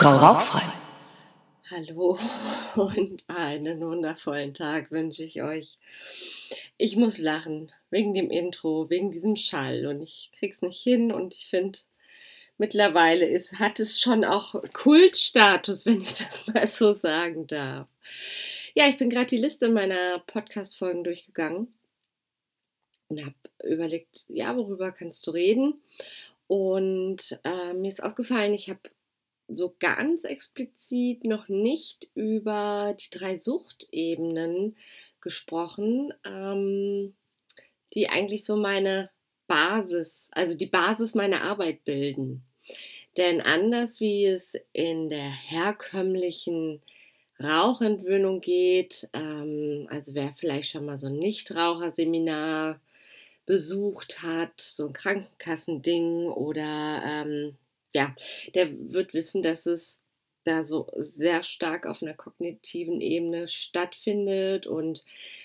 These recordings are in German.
Frau Rauchfrei. Hallo und einen wundervollen Tag wünsche ich euch. Ich muss lachen wegen dem Intro, wegen diesem Schall und ich krieg's nicht hin und ich finde, mittlerweile ist, hat es schon auch Kultstatus, wenn ich das mal so sagen darf. Ja, ich bin gerade die Liste meiner Podcast-Folgen durchgegangen und habe überlegt, ja, worüber kannst du reden? Und äh, mir ist aufgefallen, ich habe so ganz explizit noch nicht über die drei Suchtebenen gesprochen, ähm, die eigentlich so meine Basis, also die Basis meiner Arbeit bilden. Denn anders wie es in der herkömmlichen Rauchentwöhnung geht, ähm, also wer vielleicht schon mal so ein Nichtraucherseminar besucht hat, so ein Krankenkassending oder ähm, ja, der wird wissen, dass es da so sehr stark auf einer kognitiven Ebene stattfindet und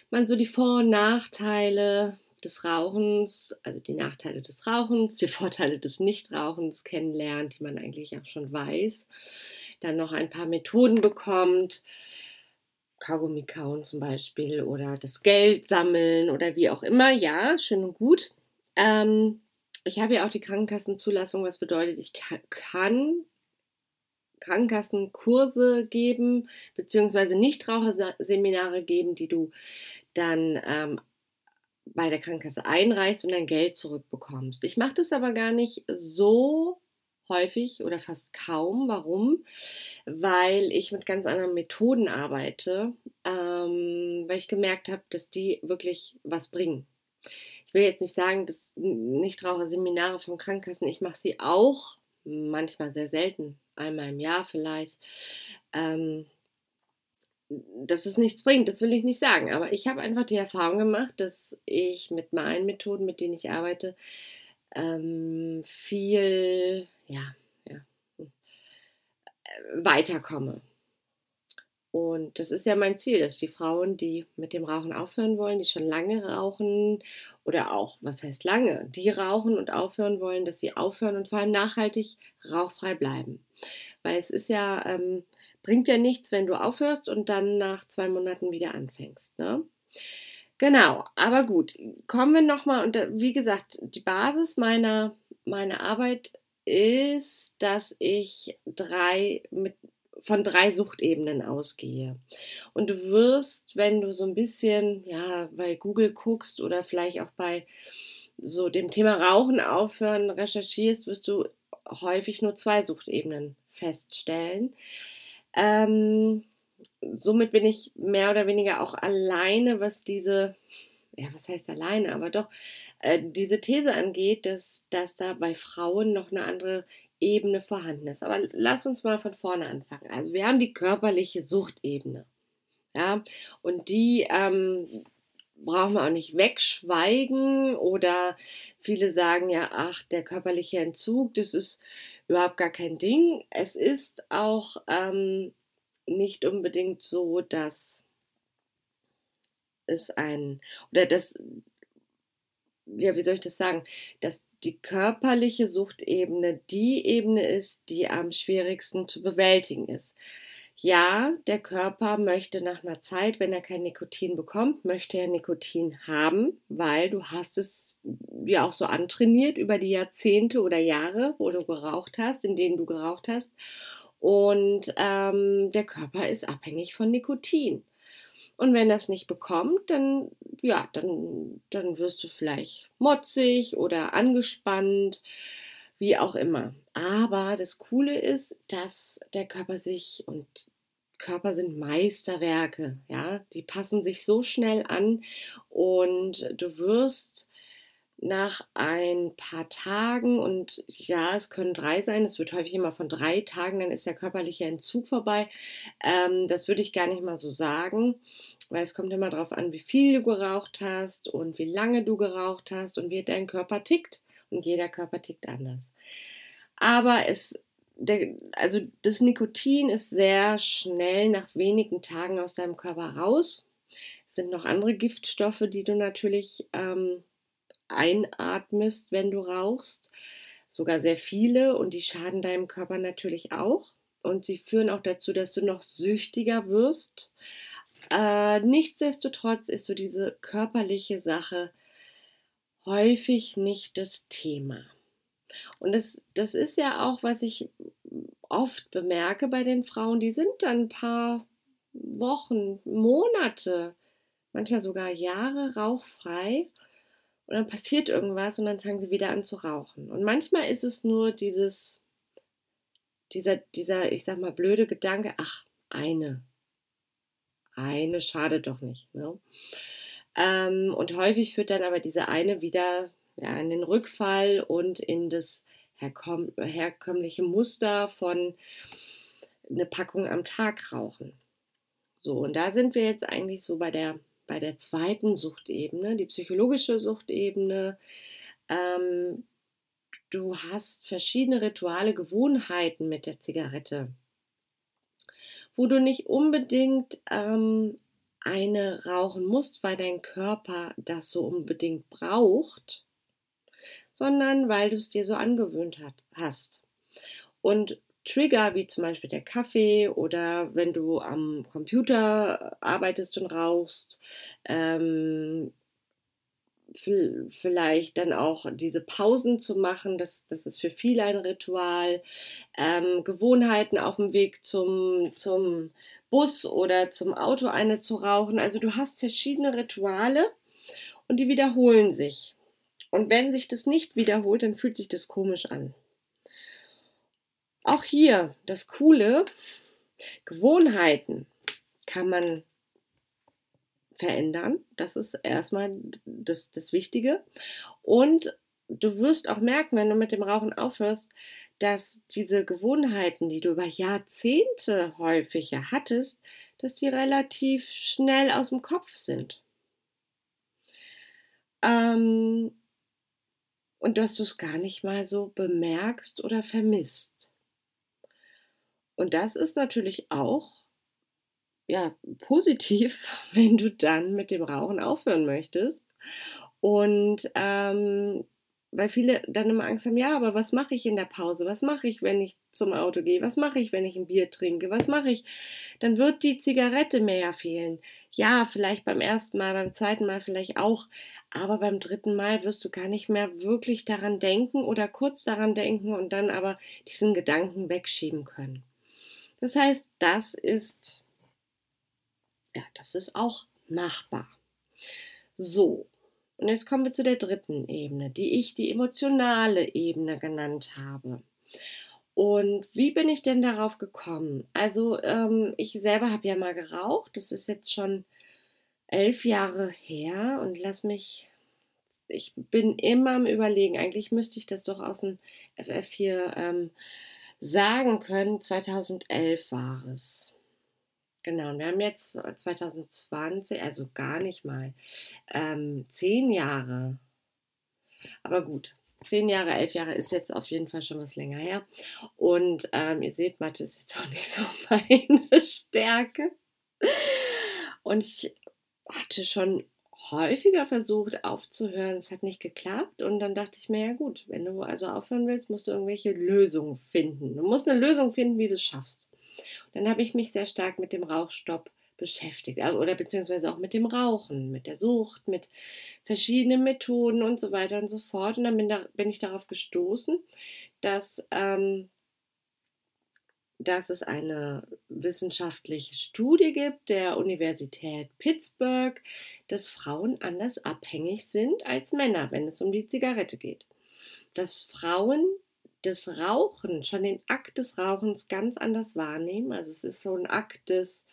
man so die Vor- und Nachteile des Rauchens, also die Nachteile des Rauchens, die Vorteile des Nichtrauchens kennenlernt, die man eigentlich auch schon weiß, dann noch ein paar Methoden bekommt, Kaugummi kauen zum Beispiel oder das Geld sammeln oder wie auch immer, ja, schön und gut. Ähm, ich habe ja auch die Krankenkassenzulassung, was bedeutet, ich kann Krankenkassenkurse geben, beziehungsweise Nichtraucherseminare geben, die du dann ähm, bei der Krankenkasse einreichst und dein Geld zurückbekommst. Ich mache das aber gar nicht so häufig oder fast kaum. Warum? Weil ich mit ganz anderen Methoden arbeite, ähm, weil ich gemerkt habe, dass die wirklich was bringen will jetzt nicht sagen, dass Nichtraucherseminare von Krankenkassen, ich mache sie auch, manchmal sehr selten, einmal im Jahr vielleicht. Ähm, dass es nichts bringt, das will ich nicht sagen. Aber ich habe einfach die Erfahrung gemacht, dass ich mit meinen Methoden, mit denen ich arbeite, ähm, viel ja, ja, hm, äh, weiterkomme. Und das ist ja mein Ziel, dass die Frauen, die mit dem Rauchen aufhören wollen, die schon lange rauchen oder auch, was heißt lange, die rauchen und aufhören wollen, dass sie aufhören und vor allem nachhaltig rauchfrei bleiben. Weil es ist ja, ähm, bringt ja nichts, wenn du aufhörst und dann nach zwei Monaten wieder anfängst. Ne? Genau, aber gut, kommen wir nochmal und wie gesagt, die Basis meiner, meiner Arbeit ist, dass ich drei mit von drei Suchtebenen ausgehe. Und du wirst, wenn du so ein bisschen ja, bei Google guckst oder vielleicht auch bei so dem Thema Rauchen aufhören recherchierst, wirst du häufig nur zwei Suchtebenen feststellen. Ähm, somit bin ich mehr oder weniger auch alleine, was diese, ja, was heißt alleine, aber doch äh, diese These angeht, dass, dass da bei Frauen noch eine andere Ebene vorhanden ist. Aber lass uns mal von vorne anfangen. Also wir haben die körperliche Suchtebene. Ja, und die ähm, brauchen wir auch nicht wegschweigen oder viele sagen ja, ach, der körperliche Entzug, das ist überhaupt gar kein Ding. Es ist auch ähm, nicht unbedingt so, dass es ein, oder das, ja, wie soll ich das sagen, dass die körperliche Suchtebene die Ebene ist, die am schwierigsten zu bewältigen ist. Ja, der Körper möchte nach einer Zeit, wenn er kein Nikotin bekommt, möchte er Nikotin haben, weil du hast es ja auch so antrainiert über die Jahrzehnte oder Jahre, wo du geraucht hast, in denen du geraucht hast. Und ähm, der Körper ist abhängig von Nikotin. Und wenn das nicht bekommt, dann, ja, dann, dann wirst du vielleicht motzig oder angespannt, wie auch immer. Aber das Coole ist, dass der Körper sich und Körper sind Meisterwerke, ja, die passen sich so schnell an und du wirst nach ein paar Tagen und ja, es können drei sein, es wird häufig immer von drei Tagen, dann ist der körperliche Entzug vorbei. Ähm, das würde ich gar nicht mal so sagen, weil es kommt immer darauf an, wie viel du geraucht hast und wie lange du geraucht hast und wie dein Körper tickt. Und jeder Körper tickt anders. Aber es, der, also das Nikotin ist sehr schnell nach wenigen Tagen aus deinem Körper raus. Es sind noch andere Giftstoffe, die du natürlich ähm, einatmest, wenn du rauchst. Sogar sehr viele und die schaden deinem Körper natürlich auch. und sie führen auch dazu, dass du noch süchtiger wirst. Äh, nichtsdestotrotz ist so diese körperliche Sache häufig nicht das Thema. Und das, das ist ja auch, was ich oft bemerke bei den Frauen, die sind dann ein paar Wochen, Monate, manchmal sogar Jahre rauchfrei und dann passiert irgendwas und dann fangen sie wieder an zu rauchen. Und manchmal ist es nur dieses, dieser, dieser, ich sag mal, blöde Gedanke, ach, eine. Eine schadet doch nicht. Ne? Ähm, und häufig führt dann aber diese eine wieder ja, in den Rückfall und in das herkomm herkömmliche Muster von eine Packung am Tag rauchen. So, und da sind wir jetzt eigentlich so bei der, bei der zweiten Suchtebene, die psychologische Suchtebene. Ähm, du hast verschiedene Rituale, Gewohnheiten mit der Zigarette, wo du nicht unbedingt ähm, eine rauchen musst, weil dein Körper das so unbedingt braucht, sondern weil du es dir so angewöhnt hat, hast. Und Trigger wie zum Beispiel der Kaffee oder wenn du am Computer arbeitest und rauchst, ähm, vielleicht dann auch diese Pausen zu machen, das, das ist für viele ein Ritual. Ähm, Gewohnheiten auf dem Weg zum, zum Bus oder zum Auto eine zu rauchen. Also du hast verschiedene Rituale und die wiederholen sich. Und wenn sich das nicht wiederholt, dann fühlt sich das komisch an. Auch hier das Coole, Gewohnheiten kann man verändern. Das ist erstmal das, das Wichtige. Und du wirst auch merken, wenn du mit dem Rauchen aufhörst, dass diese Gewohnheiten, die du über Jahrzehnte häufiger hattest, dass die relativ schnell aus dem Kopf sind. Ähm, und dass du es gar nicht mal so bemerkst oder vermisst. Und das ist natürlich auch ja, positiv, wenn du dann mit dem Rauchen aufhören möchtest. Und ähm, weil viele dann immer Angst haben, ja, aber was mache ich in der Pause? Was mache ich, wenn ich zum Auto gehe? Was mache ich, wenn ich ein Bier trinke? Was mache ich? Dann wird die Zigarette ja fehlen. Ja, vielleicht beim ersten Mal, beim zweiten Mal vielleicht auch, aber beim dritten Mal wirst du gar nicht mehr wirklich daran denken oder kurz daran denken und dann aber diesen Gedanken wegschieben können. Das heißt, das ist, ja, das ist auch machbar. So, und jetzt kommen wir zu der dritten Ebene, die ich die emotionale Ebene genannt habe. Und wie bin ich denn darauf gekommen? Also ähm, ich selber habe ja mal geraucht, das ist jetzt schon elf Jahre her und lass mich, ich bin immer am Überlegen, eigentlich müsste ich das doch aus dem FF4 ähm, sagen können, 2011 war es. Genau, und wir haben jetzt 2020, also gar nicht mal, ähm, zehn Jahre. Aber gut, zehn Jahre, elf Jahre ist jetzt auf jeden Fall schon was länger her. Und ähm, ihr seht, Mathe ist jetzt auch nicht so meine Stärke. Und ich hatte schon häufiger versucht aufzuhören, es hat nicht geklappt und dann dachte ich mir, ja gut, wenn du also aufhören willst, musst du irgendwelche Lösungen finden. Du musst eine Lösung finden, wie du es schaffst. Und dann habe ich mich sehr stark mit dem Rauchstopp beschäftigt oder beziehungsweise auch mit dem Rauchen, mit der Sucht, mit verschiedenen Methoden und so weiter und so fort. Und dann bin, da, bin ich darauf gestoßen, dass ähm, dass es eine wissenschaftliche Studie gibt der Universität Pittsburgh, dass Frauen anders abhängig sind als Männer, wenn es um die Zigarette geht. Dass Frauen das Rauchen, schon den Akt des Rauchens ganz anders wahrnehmen. Also es ist so ein Akt des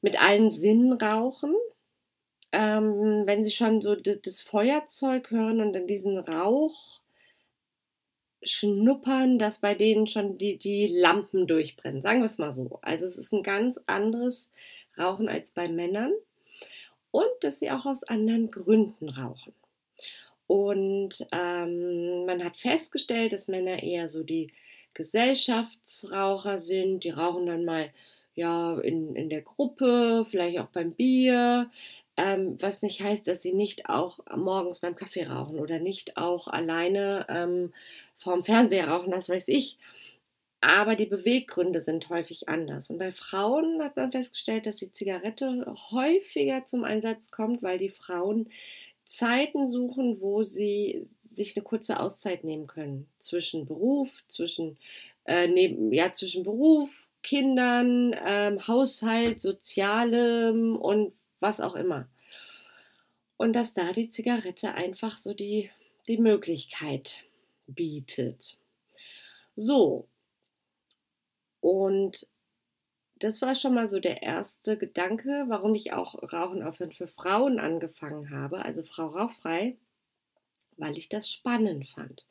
mit allen Sinnen rauchen. Ähm, wenn sie schon so das Feuerzeug hören und dann diesen Rauch schnuppern, dass bei denen schon die, die Lampen durchbrennen. Sagen wir es mal so. Also es ist ein ganz anderes Rauchen als bei Männern und dass sie auch aus anderen Gründen rauchen. Und ähm, man hat festgestellt, dass Männer eher so die Gesellschaftsraucher sind. Die rauchen dann mal ja in, in der Gruppe, vielleicht auch beim Bier, ähm, was nicht heißt, dass sie nicht auch morgens beim Kaffee rauchen oder nicht auch alleine ähm, vorm Fernseher rauchen, das weiß ich. aber die Beweggründe sind häufig anders. Und bei Frauen hat man festgestellt, dass die Zigarette häufiger zum Einsatz kommt, weil die Frauen Zeiten suchen, wo sie sich eine kurze Auszeit nehmen können. Zwischen Beruf, zwischen, äh, neben, ja, zwischen Beruf, Kindern, ähm, Haushalt, Sozialem und was auch immer. Und dass da die Zigarette einfach so die, die Möglichkeit bietet. So, und das war schon mal so der erste Gedanke, warum ich auch Rauchen aufhören für Frauen angefangen habe, also Frau Rauchfrei, weil ich das spannend fand.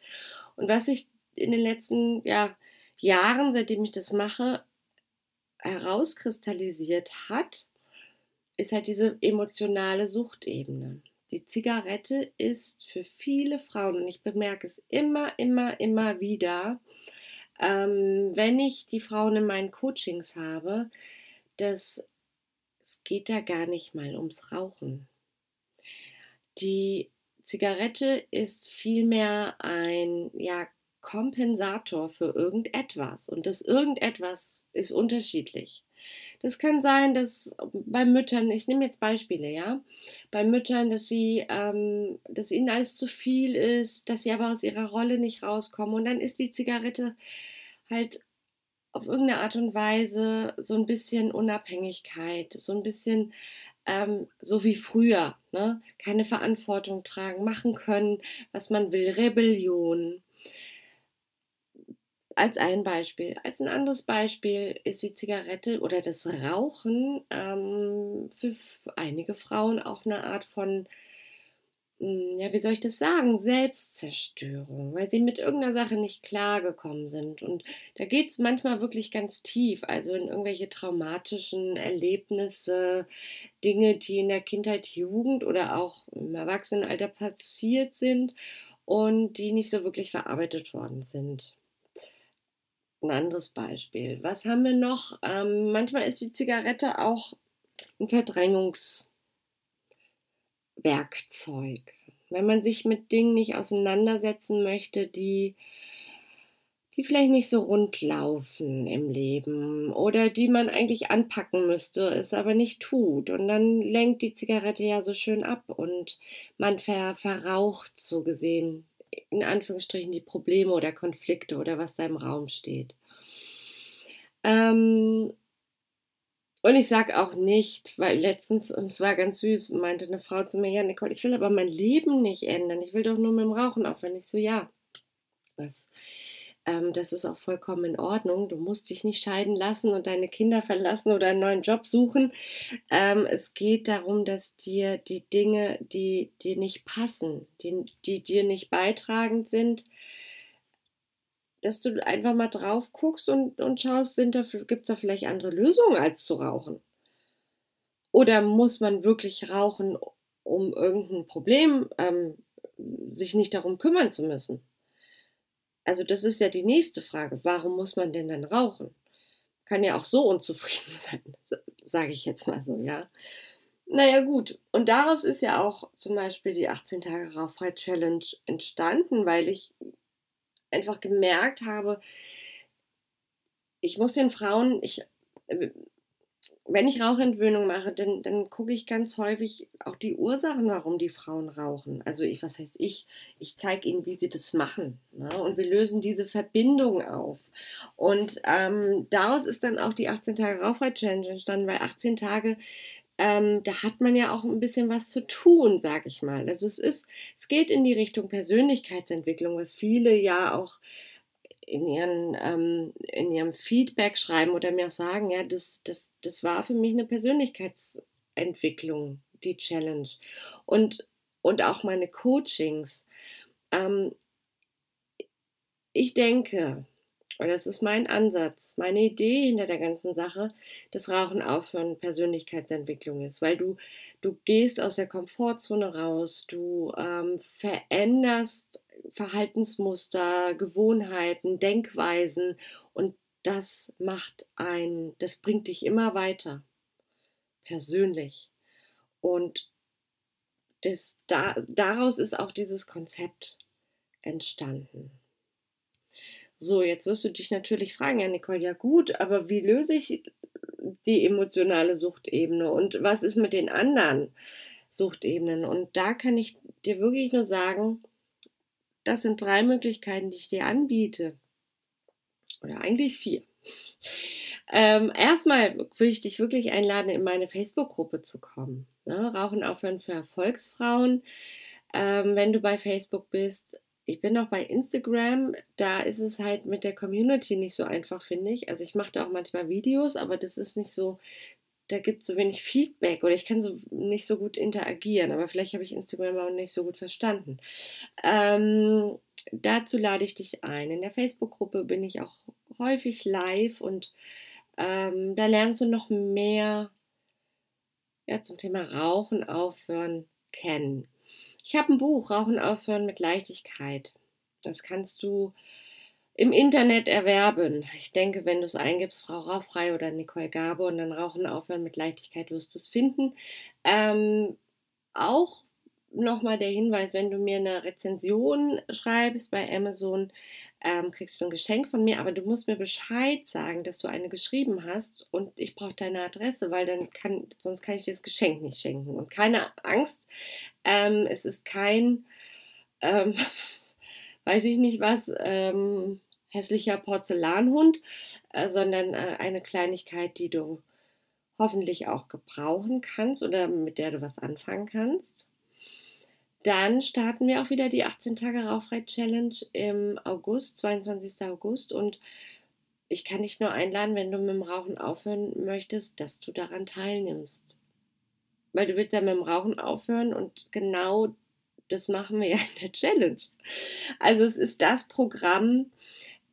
Und was ich in den letzten ja, Jahren, seitdem ich das mache, herauskristallisiert hat, ist halt diese emotionale Suchtebene. Die Zigarette ist für viele Frauen, und ich bemerke es immer, immer, immer wieder, ähm, wenn ich die Frauen in meinen Coachings habe, dass es geht da gar nicht mal ums Rauchen. Die Zigarette ist vielmehr ein ja, Kompensator für irgendetwas und das irgendetwas ist unterschiedlich. Das kann sein, dass bei Müttern, ich nehme jetzt Beispiele, ja, bei Müttern, dass sie, ähm, dass ihnen alles zu viel ist, dass sie aber aus ihrer Rolle nicht rauskommen. Und dann ist die Zigarette halt auf irgendeine Art und Weise so ein bisschen Unabhängigkeit, so ein bisschen ähm, so wie früher, ne? keine Verantwortung tragen, machen können, was man will, Rebellion als ein Beispiel. Als ein anderes Beispiel ist die Zigarette oder das Rauchen ähm, für einige Frauen auch eine Art von, hm, ja, wie soll ich das sagen, Selbstzerstörung, weil sie mit irgendeiner Sache nicht klargekommen sind. Und da geht es manchmal wirklich ganz tief, also in irgendwelche traumatischen Erlebnisse, Dinge, die in der Kindheit, Jugend oder auch im Erwachsenenalter passiert sind und die nicht so wirklich verarbeitet worden sind. Ein anderes Beispiel. Was haben wir noch? Ähm, manchmal ist die Zigarette auch ein Verdrängungswerkzeug. Wenn man sich mit Dingen nicht auseinandersetzen möchte, die, die vielleicht nicht so rund laufen im Leben oder die man eigentlich anpacken müsste, es aber nicht tut. Und dann lenkt die Zigarette ja so schön ab und man ver, verraucht so gesehen in Anführungsstrichen die Probleme oder Konflikte oder was da im Raum steht. Ähm, und ich sage auch nicht, weil letztens, und es war ganz süß, meinte eine Frau zu mir, ja, Nicole, ich will aber mein Leben nicht ändern. Ich will doch nur mit dem Rauchen aufhören. Ich so, ja, was? Ähm, das ist auch vollkommen in Ordnung. Du musst dich nicht scheiden lassen und deine Kinder verlassen oder einen neuen Job suchen. Ähm, es geht darum, dass dir die Dinge, die dir nicht passen, die, die dir nicht beitragend sind, dass du einfach mal drauf guckst und, und schaust, gibt es da vielleicht andere Lösungen als zu rauchen? Oder muss man wirklich rauchen, um irgendein Problem ähm, sich nicht darum kümmern zu müssen? Also das ist ja die nächste Frage. Warum muss man denn dann rauchen? Kann ja auch so unzufrieden sein, sage ich jetzt mal so, ja. Naja gut, und daraus ist ja auch zum Beispiel die 18 Tage Rauchfrei Challenge entstanden, weil ich einfach gemerkt habe, ich muss den Frauen, ich, äh, wenn ich Rauchentwöhnung mache, dann, dann gucke ich ganz häufig auch die Ursachen, warum die Frauen rauchen. Also ich, was heißt ich? Ich zeige ihnen, wie sie das machen. Ne? Und wir lösen diese Verbindung auf. Und ähm, daraus ist dann auch die 18 Tage Rauchfrei-Challenge entstanden, weil 18 Tage ähm, da hat man ja auch ein bisschen was zu tun, sag ich mal. Also es ist, es geht in die Richtung Persönlichkeitsentwicklung, was viele ja auch in, ihren, ähm, in ihrem Feedback schreiben oder mir auch sagen, ja, das, das, das war für mich eine Persönlichkeitsentwicklung, die Challenge. Und, und auch meine Coachings. Ähm, ich denke, und das ist mein Ansatz, meine Idee hinter der ganzen Sache, dass Rauchen aufhören Persönlichkeitsentwicklung ist, weil du, du gehst aus der Komfortzone raus, du ähm, veränderst Verhaltensmuster, Gewohnheiten, Denkweisen und das macht ein, das bringt dich immer weiter, persönlich. Und das, da, daraus ist auch dieses Konzept entstanden. So, jetzt wirst du dich natürlich fragen, ja, Nicole, ja gut, aber wie löse ich die emotionale Suchtebene und was ist mit den anderen Suchtebenen? Und da kann ich dir wirklich nur sagen, das sind drei Möglichkeiten, die ich dir anbiete. Oder eigentlich vier. Ähm, erstmal würde ich dich wirklich einladen, in meine Facebook-Gruppe zu kommen. Ne? Rauchen aufhören für Erfolgsfrauen. Ähm, wenn du bei Facebook bist, ich bin auch bei Instagram, da ist es halt mit der Community nicht so einfach, finde ich. Also ich mache da auch manchmal Videos, aber das ist nicht so, da gibt es so wenig Feedback oder ich kann so nicht so gut interagieren, aber vielleicht habe ich Instagram auch nicht so gut verstanden. Ähm, dazu lade ich dich ein. In der Facebook-Gruppe bin ich auch häufig live und ähm, da lernst du noch mehr ja, zum Thema Rauchen aufhören kennen. Ich habe ein Buch, Rauchen aufhören mit Leichtigkeit. Das kannst du im Internet erwerben. Ich denke, wenn du es eingibst, Frau Rauchfrei oder Nicole Gabe und dann Rauchen aufhören mit Leichtigkeit, wirst du es finden. Ähm, auch nochmal der Hinweis, wenn du mir eine Rezension schreibst bei Amazon, ähm, kriegst du ein Geschenk von mir, aber du musst mir Bescheid sagen, dass du eine geschrieben hast und ich brauche deine Adresse, weil dann kann, sonst kann ich dir das Geschenk nicht schenken. Und keine Angst, ähm, es ist kein, ähm, weiß ich nicht was, ähm, hässlicher Porzellanhund, äh, sondern äh, eine Kleinigkeit, die du hoffentlich auch gebrauchen kannst oder mit der du was anfangen kannst. Dann starten wir auch wieder die 18 Tage Rauchfrei Challenge im August, 22. August. Und ich kann dich nur einladen, wenn du mit dem Rauchen aufhören möchtest, dass du daran teilnimmst. Weil du willst ja mit dem Rauchen aufhören und genau das machen wir ja in der Challenge. Also es ist das Programm,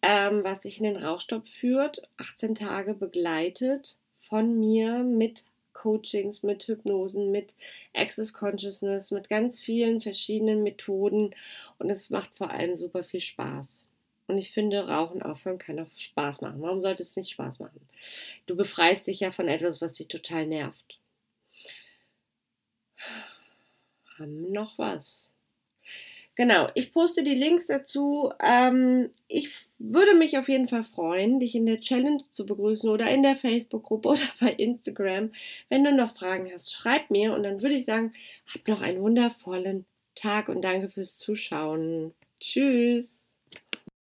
ähm, was sich in den Rauchstopp führt, 18 Tage begleitet von mir mit Coachings, mit Hypnosen, mit Access Consciousness, mit ganz vielen verschiedenen Methoden und es macht vor allem super viel Spaß. Und ich finde, Rauchen aufhören kann auch Spaß machen. Warum sollte es nicht Spaß machen? Du befreist dich ja von etwas, was dich total nervt. Haben noch was? Genau, ich poste die Links dazu. Ähm, ich würde mich auf jeden Fall freuen, dich in der Challenge zu begrüßen oder in der Facebook-Gruppe oder bei Instagram. Wenn du noch Fragen hast, schreib mir und dann würde ich sagen, habt noch einen wundervollen Tag und danke fürs Zuschauen. Tschüss.